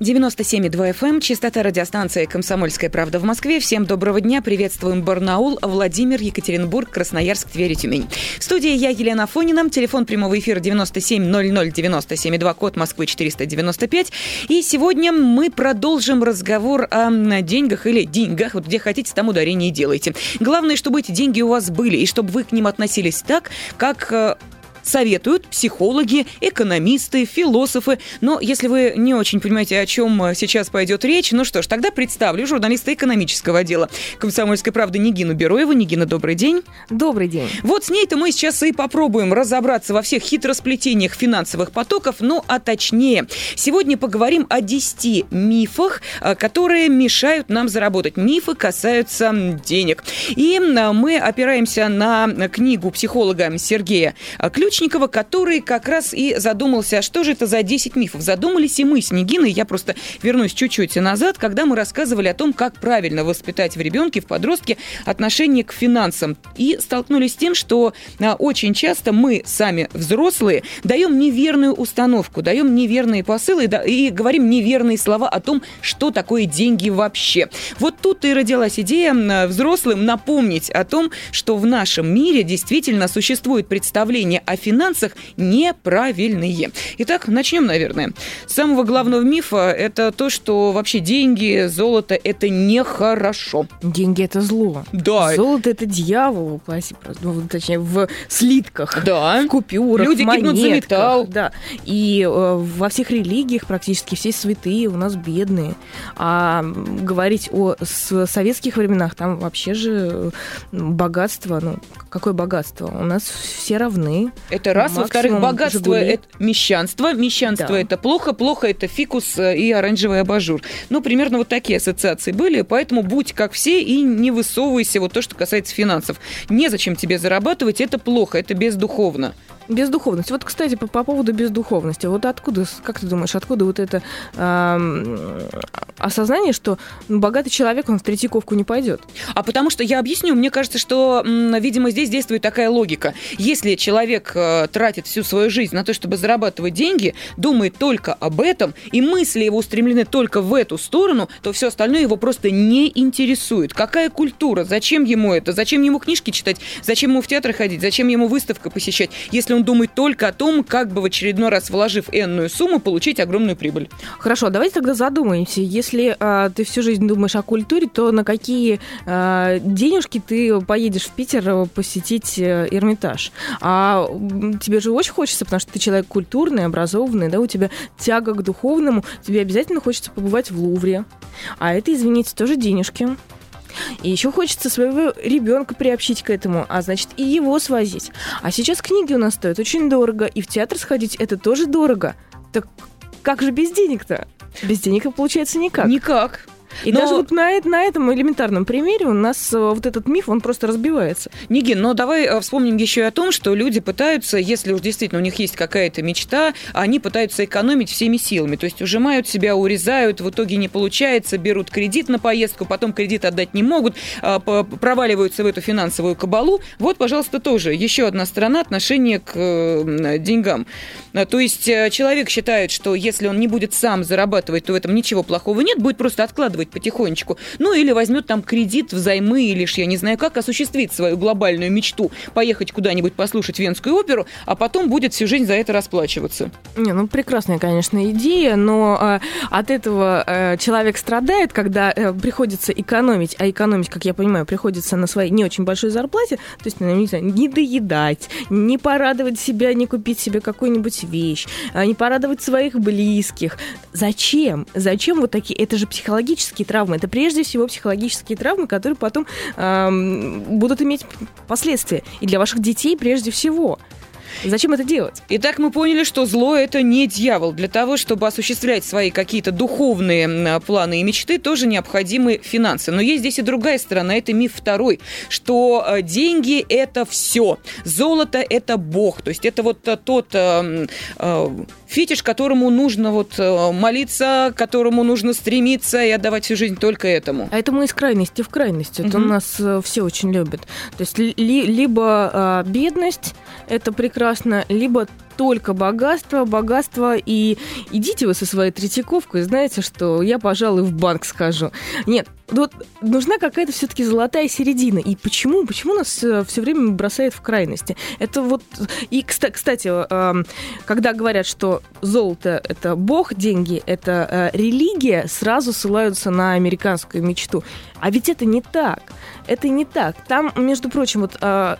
97,2 FM, эм, частота радиостанции «Комсомольская правда» в Москве. Всем доброго дня. Приветствуем Барнаул, Владимир, Екатеринбург, Красноярск, Тверь Тюмень. В студии я, Елена Фонина. Телефон прямого эфира 9700 код Москвы 495. И сегодня мы продолжим разговор о деньгах или деньгах. Вот где хотите, там ударение делайте. Главное, чтобы эти деньги у вас были, и чтобы вы к ним относились так, как э, советуют психологи, экономисты, философы. Но если вы не очень понимаете, о чем э, сейчас пойдет речь, ну что ж, тогда представлю журналиста экономического отдела «Комсомольской правды» Нигину Бероеву. Нигина, добрый день. Добрый день. Вот с ней-то мы сейчас и попробуем разобраться во всех хитросплетениях финансовых потоков, ну а точнее, сегодня поговорим о 10 мифах, э, которые мешают нам заработать. Мифы касаются денег. И мы опираемся на книгу психолога Сергея Ключ Ключникова, который как раз и задумался, что же это за 10 мифов. Задумались и мы с Нигиной, я просто вернусь чуть-чуть назад, когда мы рассказывали о том, как правильно воспитать в ребенке, в подростке отношение к финансам. И столкнулись с тем, что а, очень часто мы сами, взрослые, даем неверную установку, даем неверные посылы и говорим неверные слова о том, что такое деньги вообще. Вот тут и родилась идея взрослым напомнить о том, что в нашем мире действительно существует представление о финансах неправильные. Итак, начнем, наверное. С самого главного мифа это то, что вообще деньги, золото – это нехорошо. Деньги – это зло. Да. Золото – это дьявол, ну, точнее, в слитках, да. в купюрах, Люди в монетках. за металл. Да. И э, во всех религиях практически все святые у нас бедные. А говорить о советских временах, там вообще же богатство, ну, какое богатство? У нас все равны. Это раз. Во-вторых, богатство Жигули. это мещанство. Мещанство да. это плохо, плохо это фикус э, и оранжевый абажур. Ну, примерно вот такие ассоциации были. Поэтому будь как все и не высовывайся вот то, что касается финансов. Незачем тебе зарабатывать, это плохо, это бездуховно. Бездуховность. Вот, кстати, по, по поводу бездуховности. Вот откуда, как ты думаешь, откуда вот это э, осознание, что ну, богатый человек, он в Третьяковку не пойдет? А потому что я объясню. Мне кажется, что, видимо, здесь действует такая логика. Если человек э, тратит всю свою жизнь на то, чтобы зарабатывать деньги, думает только об этом, и мысли его устремлены только в эту сторону, то все остальное его просто не интересует. Какая культура? Зачем ему это? Зачем ему книжки читать? Зачем ему в театр ходить? Зачем ему выставка посещать? Если он думает только о том, как бы в очередной раз, вложив энную сумму, получить огромную прибыль. Хорошо, давайте тогда задумаемся. Если а, ты всю жизнь думаешь о культуре, то на какие а, денежки ты поедешь в Питер посетить э, Эрмитаж? А тебе же очень хочется, потому что ты человек культурный, образованный, да, у тебя тяга к духовному, тебе обязательно хочется побывать в Лувре. А это, извините, тоже денежки. И еще хочется своего ребенка приобщить к этому, а значит и его свозить. А сейчас книги у нас стоят очень дорого, и в театр сходить это тоже дорого. Так как же без денег-то? Без денег получается никак. Никак. И но... даже вот на, на этом элементарном примере у нас э, вот этот миф, он просто разбивается. Нигин, но давай э, вспомним еще и о том, что люди пытаются, если уж действительно у них есть какая-то мечта, они пытаются экономить всеми силами. То есть ужимают себя, урезают, в итоге не получается, берут кредит на поездку, потом кредит отдать не могут, а, проваливаются в эту финансовую кабалу. Вот, пожалуйста, тоже еще одна сторона отношения к деньгам. То есть э, человек считает, что если он не будет сам зарабатывать, то в этом ничего плохого нет, будет просто откладывать зарабатывать потихонечку. Ну или возьмет там кредит взаймы, или ж я не знаю как, осуществит свою глобальную мечту, поехать куда-нибудь послушать Венскую оперу, а потом будет всю жизнь за это расплачиваться. Не, ну прекрасная, конечно, идея, но э, от этого э, человек страдает, когда э, приходится экономить, а экономить, как я понимаю, приходится на своей не очень большой зарплате, то есть, ну, не знаю, не доедать, не порадовать себя, не купить себе какую-нибудь вещь, э, не порадовать своих близких. Зачем? Зачем вот такие? Это же психологически психологические травмы. Это прежде всего психологические травмы, которые потом э, будут иметь последствия. И для ваших детей прежде всего. Зачем это делать? Итак, мы поняли, что зло это не дьявол. Для того, чтобы осуществлять свои какие-то духовные планы и мечты, тоже необходимы финансы. Но есть здесь и другая сторона. Это миф второй, что э, деньги это все. Золото это бог. То есть это вот тот э, э, фетиш, которому нужно вот э, молиться, которому нужно стремиться и отдавать всю жизнь только этому. А это мы из крайности в крайность. Это угу. у нас э, все очень любят. То есть ли, либо а, бедность, это прекрасно, либо только богатство, богатство, и идите вы со своей Третьяковкой, знаете, что я, пожалуй, в банк скажу. Нет, вот нужна какая-то все-таки золотая середина. И почему? Почему нас э, все время бросает в крайности? Это вот... И, кстати, эм, когда говорят, что золото — это бог, деньги — это э, религия, сразу ссылаются на американскую мечту. А ведь это не так. Это не так. Там, между прочим, вот э,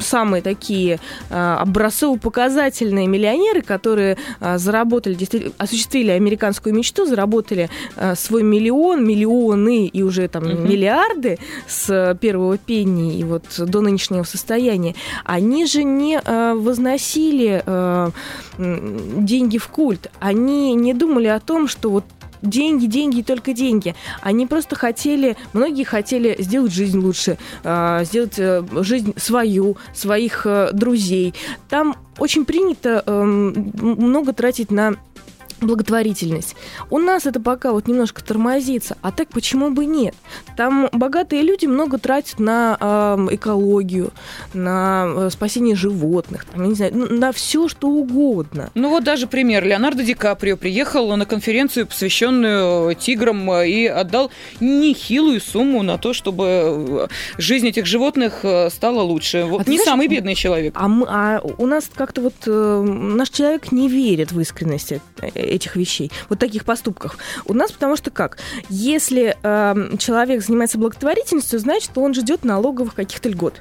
самые такие образцово-показательные миллионеры, которые заработали, осуществили американскую мечту, заработали свой миллион, миллионы и уже там угу. миллиарды с первого пенни и вот до нынешнего состояния, они же не э, возносили э, деньги в культ. Они не думали о том, что вот деньги, деньги и только деньги. Они просто хотели, многие хотели сделать жизнь лучше, э, сделать э, жизнь свою, своих э, друзей. Там очень принято эм, много тратить на благотворительность. У нас это пока вот немножко тормозится, а так почему бы нет? Там богатые люди много тратят на э, экологию, на э, спасение животных, там, я не знаю, на все что угодно. Ну вот даже пример. Леонардо Ди Каприо приехал на конференцию, посвященную тиграм, и отдал нехилую сумму на то, чтобы э, жизнь этих животных э, стала лучше. Вот а не знаешь, самый бедный человек. А, мы, а у нас как-то вот э, наш человек не верит в искренность э, этих вещей, вот таких поступков. У нас потому что как? Если э, человек занимается благотворительностью, значит, он ждет налоговых каких-то льгот.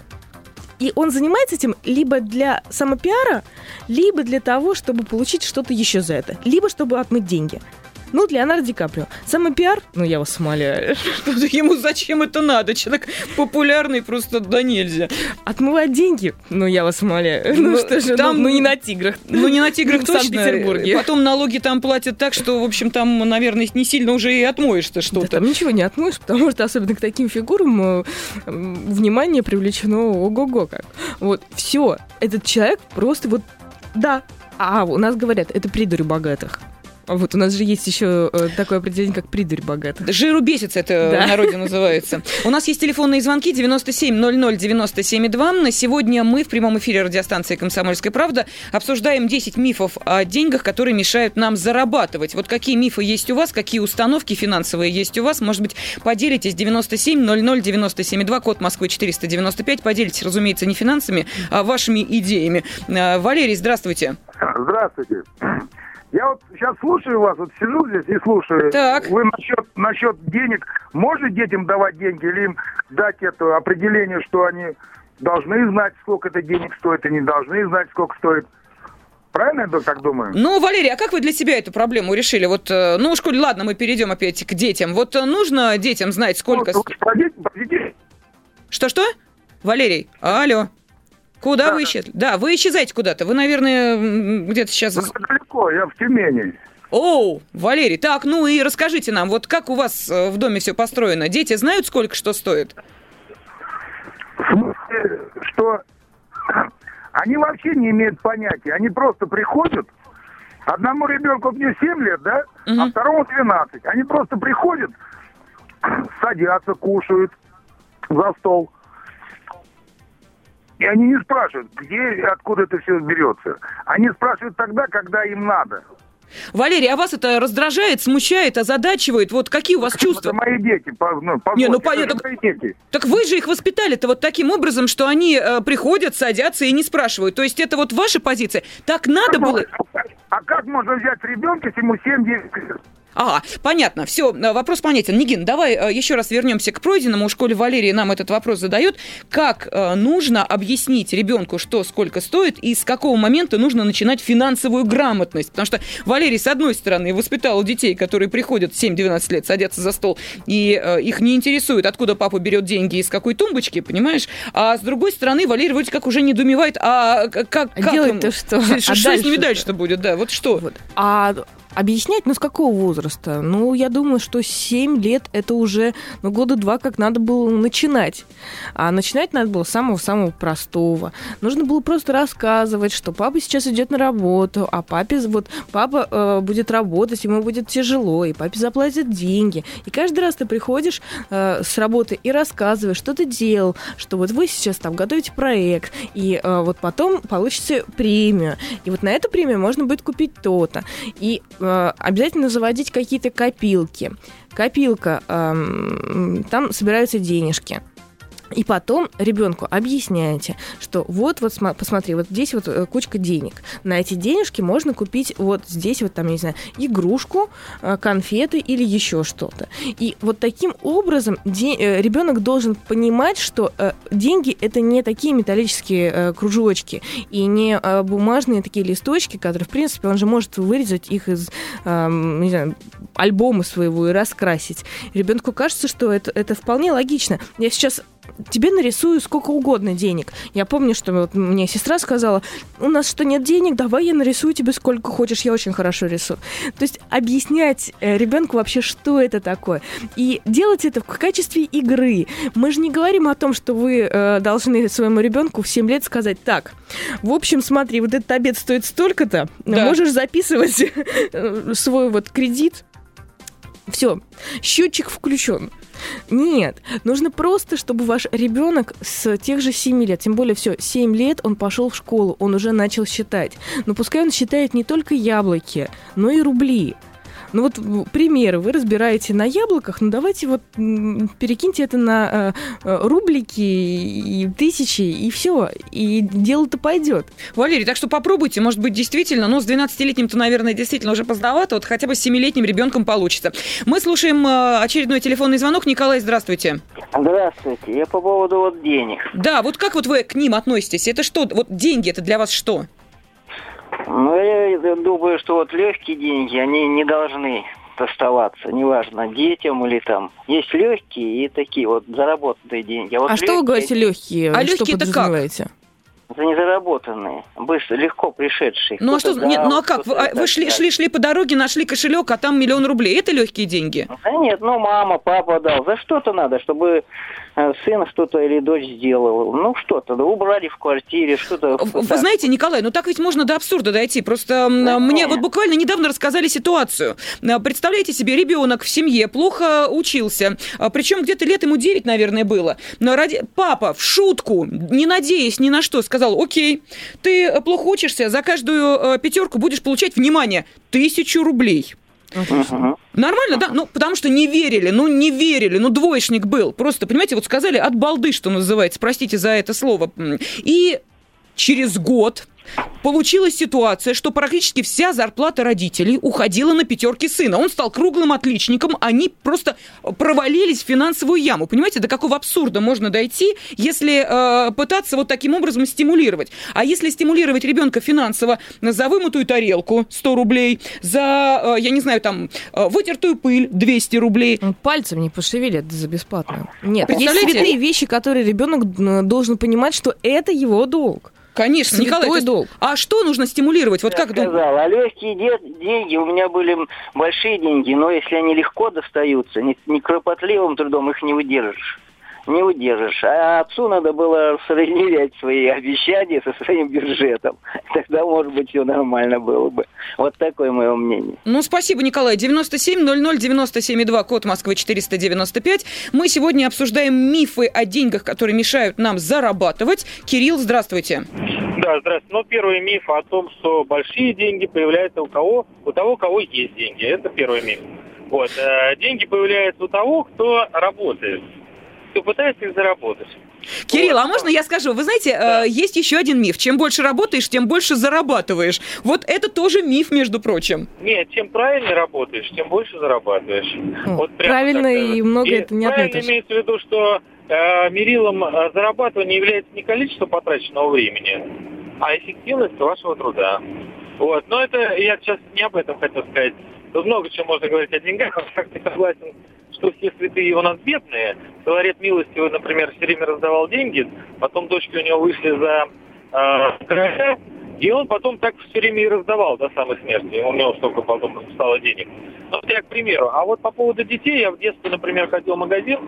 И он занимается этим либо для самопиара, либо для того, чтобы получить что-то еще за это, либо чтобы отмыть деньги. Ну, Леонардо Ди Каприо. Самый пиар, ну, я вас умоляю. Ему зачем это надо? Человек популярный просто да нельзя. Отмывать деньги? Ну, я вас умоляю. Ну, ну что же, там, ну, ну, не на тиграх. Ну, не на тиграх точно. В Санкт-Петербурге. Потом налоги там платят так, что, в общем, там, наверное, не сильно уже и отмоешь-то что-то. Да, там ничего не отмоешь, потому что особенно к таким фигурам э, внимание привлечено ого-го как. Вот, все. Этот человек просто вот, да, а у нас говорят, это придурь богатых. Вот у нас же есть еще э, такое определение, как придурь богатых. Жиру бесится это да. в народе называется. У нас есть телефонные звонки 97 00 97 2. На сегодня мы в прямом эфире радиостанции «Комсомольская правда» обсуждаем 10 мифов о деньгах, которые мешают нам зарабатывать. Вот какие мифы есть у вас, какие установки финансовые есть у вас. Может быть, поделитесь 97 00 97 2, код Москвы 495. Поделитесь, разумеется, не финансами, а вашими идеями. Э, Валерий, здравствуйте. Здравствуйте. Я вот сейчас слушаю вас, вот сижу здесь и слушаю. Так. Вы насчет, насчет денег, можно детям давать деньги или им дать это определение, что они должны знать, сколько это денег стоит, и не должны знать, сколько стоит? Правильно я так думаю? Ну, Валерий, а как вы для себя эту проблему решили? Вот, э, ну, уж ладно, мы перейдем опять к детям. Вот э, нужно детям знать, сколько... Ну, Что-что? Валерий, алло. Куда да, вы исчезли? Да, вы исчезаете куда-то. Вы, наверное, где-то сейчас... Далеко, я в Тюмени. О, Валерий, так, ну и расскажите нам, вот как у вас э, в доме все построено? Дети знают, сколько что стоит? В смысле, что они вообще не имеют понятия. Они просто приходят, одному ребенку мне 7 лет, да, угу. а второму 12. Они просто приходят, садятся, кушают за стол – и они не спрашивают, где и откуда это все берется. Они спрашивают тогда, когда им надо. Валерий, а вас это раздражает, смущает, озадачивает? Вот какие у вас чувства? Это мои дети. Ну, не, ну понятно. Так, дети. так вы же их воспитали-то вот таким образом, что они э, приходят, садятся и не спрашивают. То есть это вот ваша позиция? Так надо как было? А как можно взять ребенка, если ему 7-10 лет? Ага, понятно. Все, э, вопрос понятен. Нигин, давай э, еще раз вернемся к пройденному. У школе Валерии нам этот вопрос задают. Как э, нужно объяснить ребенку, что сколько стоит, и с какого момента нужно начинать финансовую грамотность? Потому что Валерий, с одной стороны, воспитал детей, которые приходят 7-12 лет, садятся за стол, и их не интересует, откуда папа берет деньги и с какой тумбочки, понимаешь? А с другой стороны, Валерий вроде как уже не думевает, а как, как Делать-то что? Что, что с ними дальше-то будет? Да, вот что? Вот. А Объяснять, ну, с какого возраста? Ну, я думаю, что 7 лет это уже, ну, года два, как надо было начинать. А начинать надо было с самого-самого простого. Нужно было просто рассказывать, что папа сейчас идет на работу, а папе, вот, папа э, будет работать, ему будет тяжело, и папе заплатят деньги. И каждый раз ты приходишь э, с работы и рассказываешь, что ты делал, что вот вы сейчас там готовите проект, и э, вот потом получите премию. И вот на эту премию можно будет купить то-то. И обязательно заводить какие-то копилки. Копилка, эм, там собираются денежки. И потом ребенку объясняете, что вот, вот, посмотри, вот здесь вот э, кучка денег. На эти денежки можно купить вот здесь вот там, я не знаю, игрушку, э, конфеты или еще что-то. И вот таким образом э, ребенок должен понимать, что деньги это не такие металлические кружочки и не бумажные такие листочки, которые, в принципе, он же может вырезать их из, не знаю, альбома своего и раскрасить. Ребенку кажется, что это, это вполне логично. Я сейчас тебе нарисую сколько угодно денег. Я помню, что вот мне сестра сказала, у нас что, нет денег, давай я нарисую тебе сколько хочешь, я очень хорошо рисую. То есть объяснять э, ребенку вообще, что это такое. И делать это в качестве игры. Мы же не говорим о том, что вы э, должны своему ребенку в 7 лет сказать, так, в общем, смотри, вот этот обед стоит столько-то, да. можешь записывать э, свой вот кредит, все, счетчик включен. Нет, нужно просто, чтобы ваш ребенок с тех же 7 лет, тем более все, 7 лет он пошел в школу, он уже начал считать. Но пускай он считает не только яблоки, но и рубли. Ну вот примеры вы разбираете на яблоках, ну давайте вот перекиньте это на э, э, рублики и тысячи, и все, и дело-то пойдет. Валерий, так что попробуйте, может быть, действительно, ну с 12-летним-то, наверное, действительно уже поздновато, вот хотя бы с 7-летним ребенком получится. Мы слушаем э, очередной телефонный звонок. Николай, здравствуйте. Здравствуйте, я по поводу вот денег. Да, вот как вот вы к ним относитесь? Это что, вот деньги, это для вас что? Ну, я думаю, что вот легкие деньги, они не должны оставаться, неважно, детям или там. Есть легкие и такие вот заработанные деньги. А, вот а легкие... что вы говорите легкие? А легкие это как? Это не заработанные, быстро, легко пришедшие. Ну а что, дал, нет, ну а как? Вы, а вы шли, шли, шли по дороге, нашли кошелек, а там миллион рублей. Это легкие деньги? Да нет, ну мама, папа дал. За что-то надо, чтобы Э, сын что-то или дочь сделал. Ну, что-то, да, убрали в квартире, что-то. Вы да. знаете, Николай, ну так ведь можно до абсурда дойти. Просто да, мне нет. вот буквально недавно рассказали ситуацию. Э, представляете себе, ребенок в семье плохо учился, э, причем где-то лет ему 9, наверное, было. Но ради... Папа в шутку, не надеясь ни на что, сказал, окей, ты плохо учишься, за каждую пятерку будешь получать, внимание, тысячу рублей. Угу. Нормально, да? Ну, потому что не верили, ну, не верили, ну, двоечник был. Просто, понимаете, вот сказали от балды, что называется, простите за это слово. И через год Получилась ситуация, что практически вся зарплата родителей уходила на пятерки сына. Он стал круглым отличником, они просто провалились в финансовую яму. Понимаете, до какого абсурда можно дойти, если э, пытаться вот таким образом стимулировать. А если стимулировать ребенка финансово за вымытую тарелку 100 рублей, за, э, я не знаю, там, э, вытертую пыль 200 рублей. Он пальцем не пошевелит за бесплатно. Нет, есть святые вещи, которые ребенок должен понимать, что это его долг. Конечно, Святой Николай, есть, долг. А что нужно стимулировать? Вот Я как сказал, а легкие деньги, у меня были большие деньги, но если они легко достаются, не, не кропотливым трудом их не выдержишь не удержишь. А отцу надо было сравнять свои обещания со своим бюджетом. Тогда, может быть, все нормально было бы. Вот такое мое мнение. Ну, спасибо, Николай. 9700 код Москвы 495. Мы сегодня обсуждаем мифы о деньгах, которые мешают нам зарабатывать. Кирилл, здравствуйте. Да, здравствуйте. Ну, первый миф о том, что большие деньги появляются у кого? У того, у кого есть деньги. Это первый миф. Вот. Э, деньги появляются у того, кто работает кто пытается их заработать. Кирилл, вот. а можно я скажу? Вы знаете, да. э, есть еще один миф. Чем больше работаешь, тем больше зарабатываешь. Вот это тоже миф, между прочим. Нет, чем правильнее работаешь, тем больше зарабатываешь. О, вот правильно так, и много и это не Правильно имеется в виду, что э, мерилом э, зарабатывания является не количество потраченного времени, а эффективность вашего труда. Вот. Но это я сейчас не об этом хотел сказать. Тут много чего можно говорить о деньгах, но как ты согласен что все святые у нас бедные. Филарет милостивый, например, все время раздавал деньги, потом дочки у него вышли за э, короля, И он потом так все время и раздавал до самой смерти. У него столько потом стало денег. Ну, вот я к примеру. А вот по поводу детей, я в детстве, например, ходил в магазин,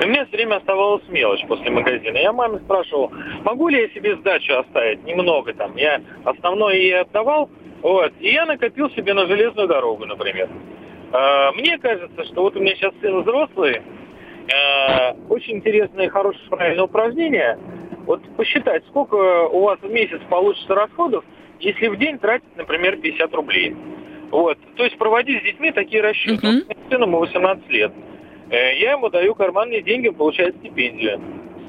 и у меня все время оставалась мелочь после магазина. Я маме спрашивал, могу ли я себе сдачу оставить? Немного там. Я основное ей отдавал, вот. И я накопил себе на железную дорогу, например. А, мне кажется, что вот у меня сейчас сын взрослый, а, очень интересное и хорошее правильное упражнение – вот посчитать, сколько у вас в месяц получится расходов, если в день тратить, например, 50 рублей. Вот. То есть проводить с детьми такие расчеты. Uh-huh. Вот, сыну ему 18 лет. Э, я ему даю карманные деньги, он получает стипендию.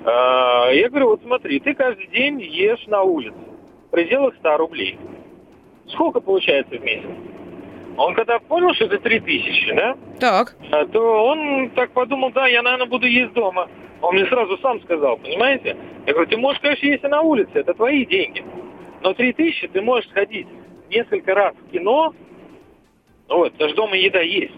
Э, я говорю, вот смотри, ты каждый день ешь на улице в пределах 100 рублей. Сколько получается в месяц? Он когда понял, что это 3000, да? Так. А, то он так подумал, да, я, наверное, буду есть дома. Он мне сразу сам сказал, понимаете? Я говорю, ты можешь, конечно, есть и на улице, это твои деньги. Но три тысячи ты можешь сходить несколько раз в кино, вот, даже дома еда есть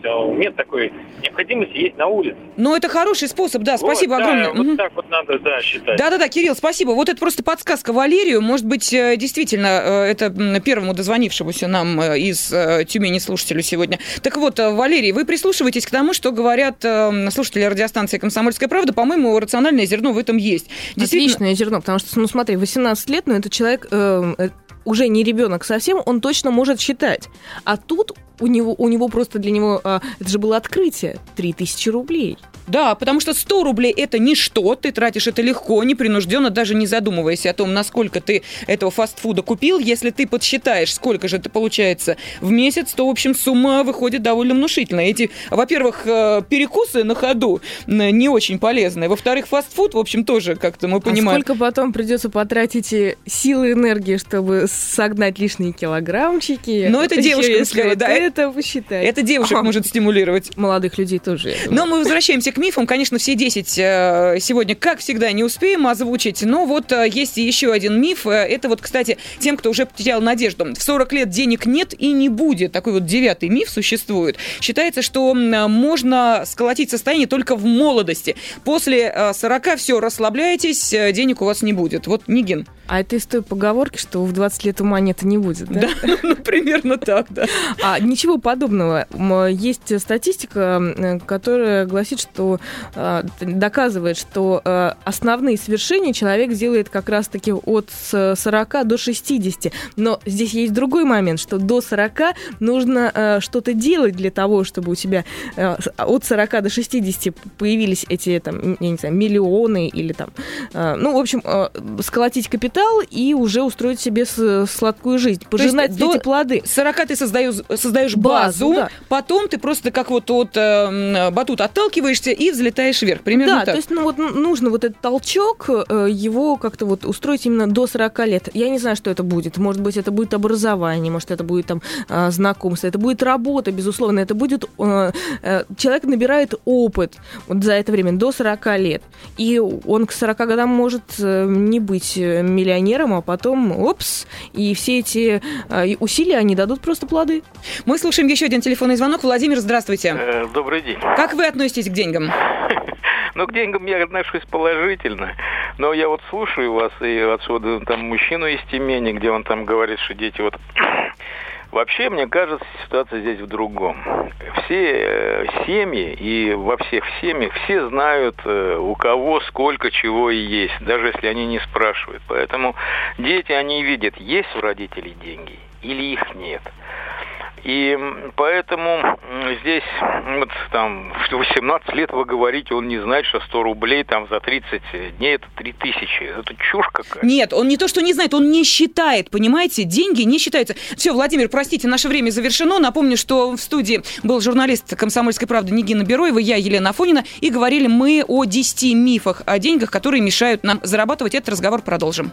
знаете, нет такой необходимости есть на улице. Ну, это хороший способ, да, спасибо вот, огромное. Да, вот так вот надо, да, считать. Да-да-да, Кирилл, спасибо. Вот это просто подсказка Валерию. Может быть, э, действительно, э, это первому дозвонившемуся нам э, из Тюмени слушателю сегодня. Так вот, Валерий, вы прислушиваетесь к тому, что говорят слушатели радиостанции «Комсомольская правда». По-моему, рациональное зерно в этом есть. Отличное зерно, потому что, ну, смотри, 18 лет, но ну, это человек, э, уже не ребенок совсем, он точно может считать. А тут у него, у него просто для него, а, это же было открытие, 3000 рублей. Да, потому что 100 рублей это ничто, ты тратишь это легко, непринужденно, даже не задумываясь о том, насколько ты этого фастфуда купил. Если ты подсчитаешь, сколько же это получается в месяц, то, в общем, сумма выходит довольно внушительная. Эти, во-первых, э, перекусы на ходу не очень полезные. Во-вторых, фастфуд, в общем, тоже как-то мы понимаем. А сколько потом придется потратить силы и энергии, чтобы согнать лишние килограммчики? Ну, это девушка, да. Это посчитать. Это девушек может стимулировать. Молодых людей тоже. Но мы возвращаемся к мифам. Конечно, все 10 э, сегодня, как всегда, не успеем озвучить. Но вот э, есть еще один миф. Э, это вот, кстати, тем, кто уже потерял надежду. В 40 лет денег нет и не будет. Такой вот девятый миф существует. Считается, что можно сколотить состояние только в молодости. После 40 все, расслабляйтесь, денег у вас не будет. Вот Нигин. А это из той поговорки, что в 20 лет ума нет и не будет, да? Да, ну, примерно так, да. А, ничего подобного. Есть статистика, которая гласит, что э, доказывает, что э, основные свершения человек делает как раз-таки от 40 до 60. Но здесь есть другой момент, что до 40 нужно э, что-то делать для того, чтобы у тебя от 40 до 60 появились эти, там, я не знаю, миллионы или там, ну, в общем, сколотить капитал капитал и уже устроить себе сладкую жизнь, пожинать эти до плоды. 40 ты создаешь, создаешь базу, базу да. потом ты просто как вот от э, батута отталкиваешься и взлетаешь вверх. Примерно да, так. то есть ну, вот нужно вот этот толчок, э, его как-то вот устроить именно до 40 лет. Я не знаю, что это будет. Может быть, это будет образование, может, это будет там э, знакомство, это будет работа, безусловно, это будет... Э, э, человек набирает опыт вот за это время до 40 лет. И он к 40 годам может э, не быть э, миллионером, а потом, опс, и все эти э, усилия, они дадут просто плоды. Мы слушаем еще один телефонный звонок. Владимир, здравствуйте. Э, добрый день. Как вы относитесь к деньгам? Ну, к деньгам я отношусь положительно. Но я вот слушаю вас, и что там мужчину из Тюмени, где он там говорит, что дети вот Вообще, мне кажется, ситуация здесь в другом. Все э, семьи и во всех семьях все знают, э, у кого сколько чего и есть, даже если они не спрашивают. Поэтому дети, они видят, есть у родителей деньги или их нет. И поэтому здесь вот там в 18 лет вы говорите, он не знает, что 100 рублей там за 30 дней это 3000. Это чушь какая. Нет, он не то, что не знает, он не считает, понимаете? Деньги не считаются. Все, Владимир, простите, наше время завершено. Напомню, что в студии был журналист «Комсомольской правды» Нигина Бероева, я Елена Афонина, и говорили мы о 10 мифах о деньгах, которые мешают нам зарабатывать. Этот разговор продолжим.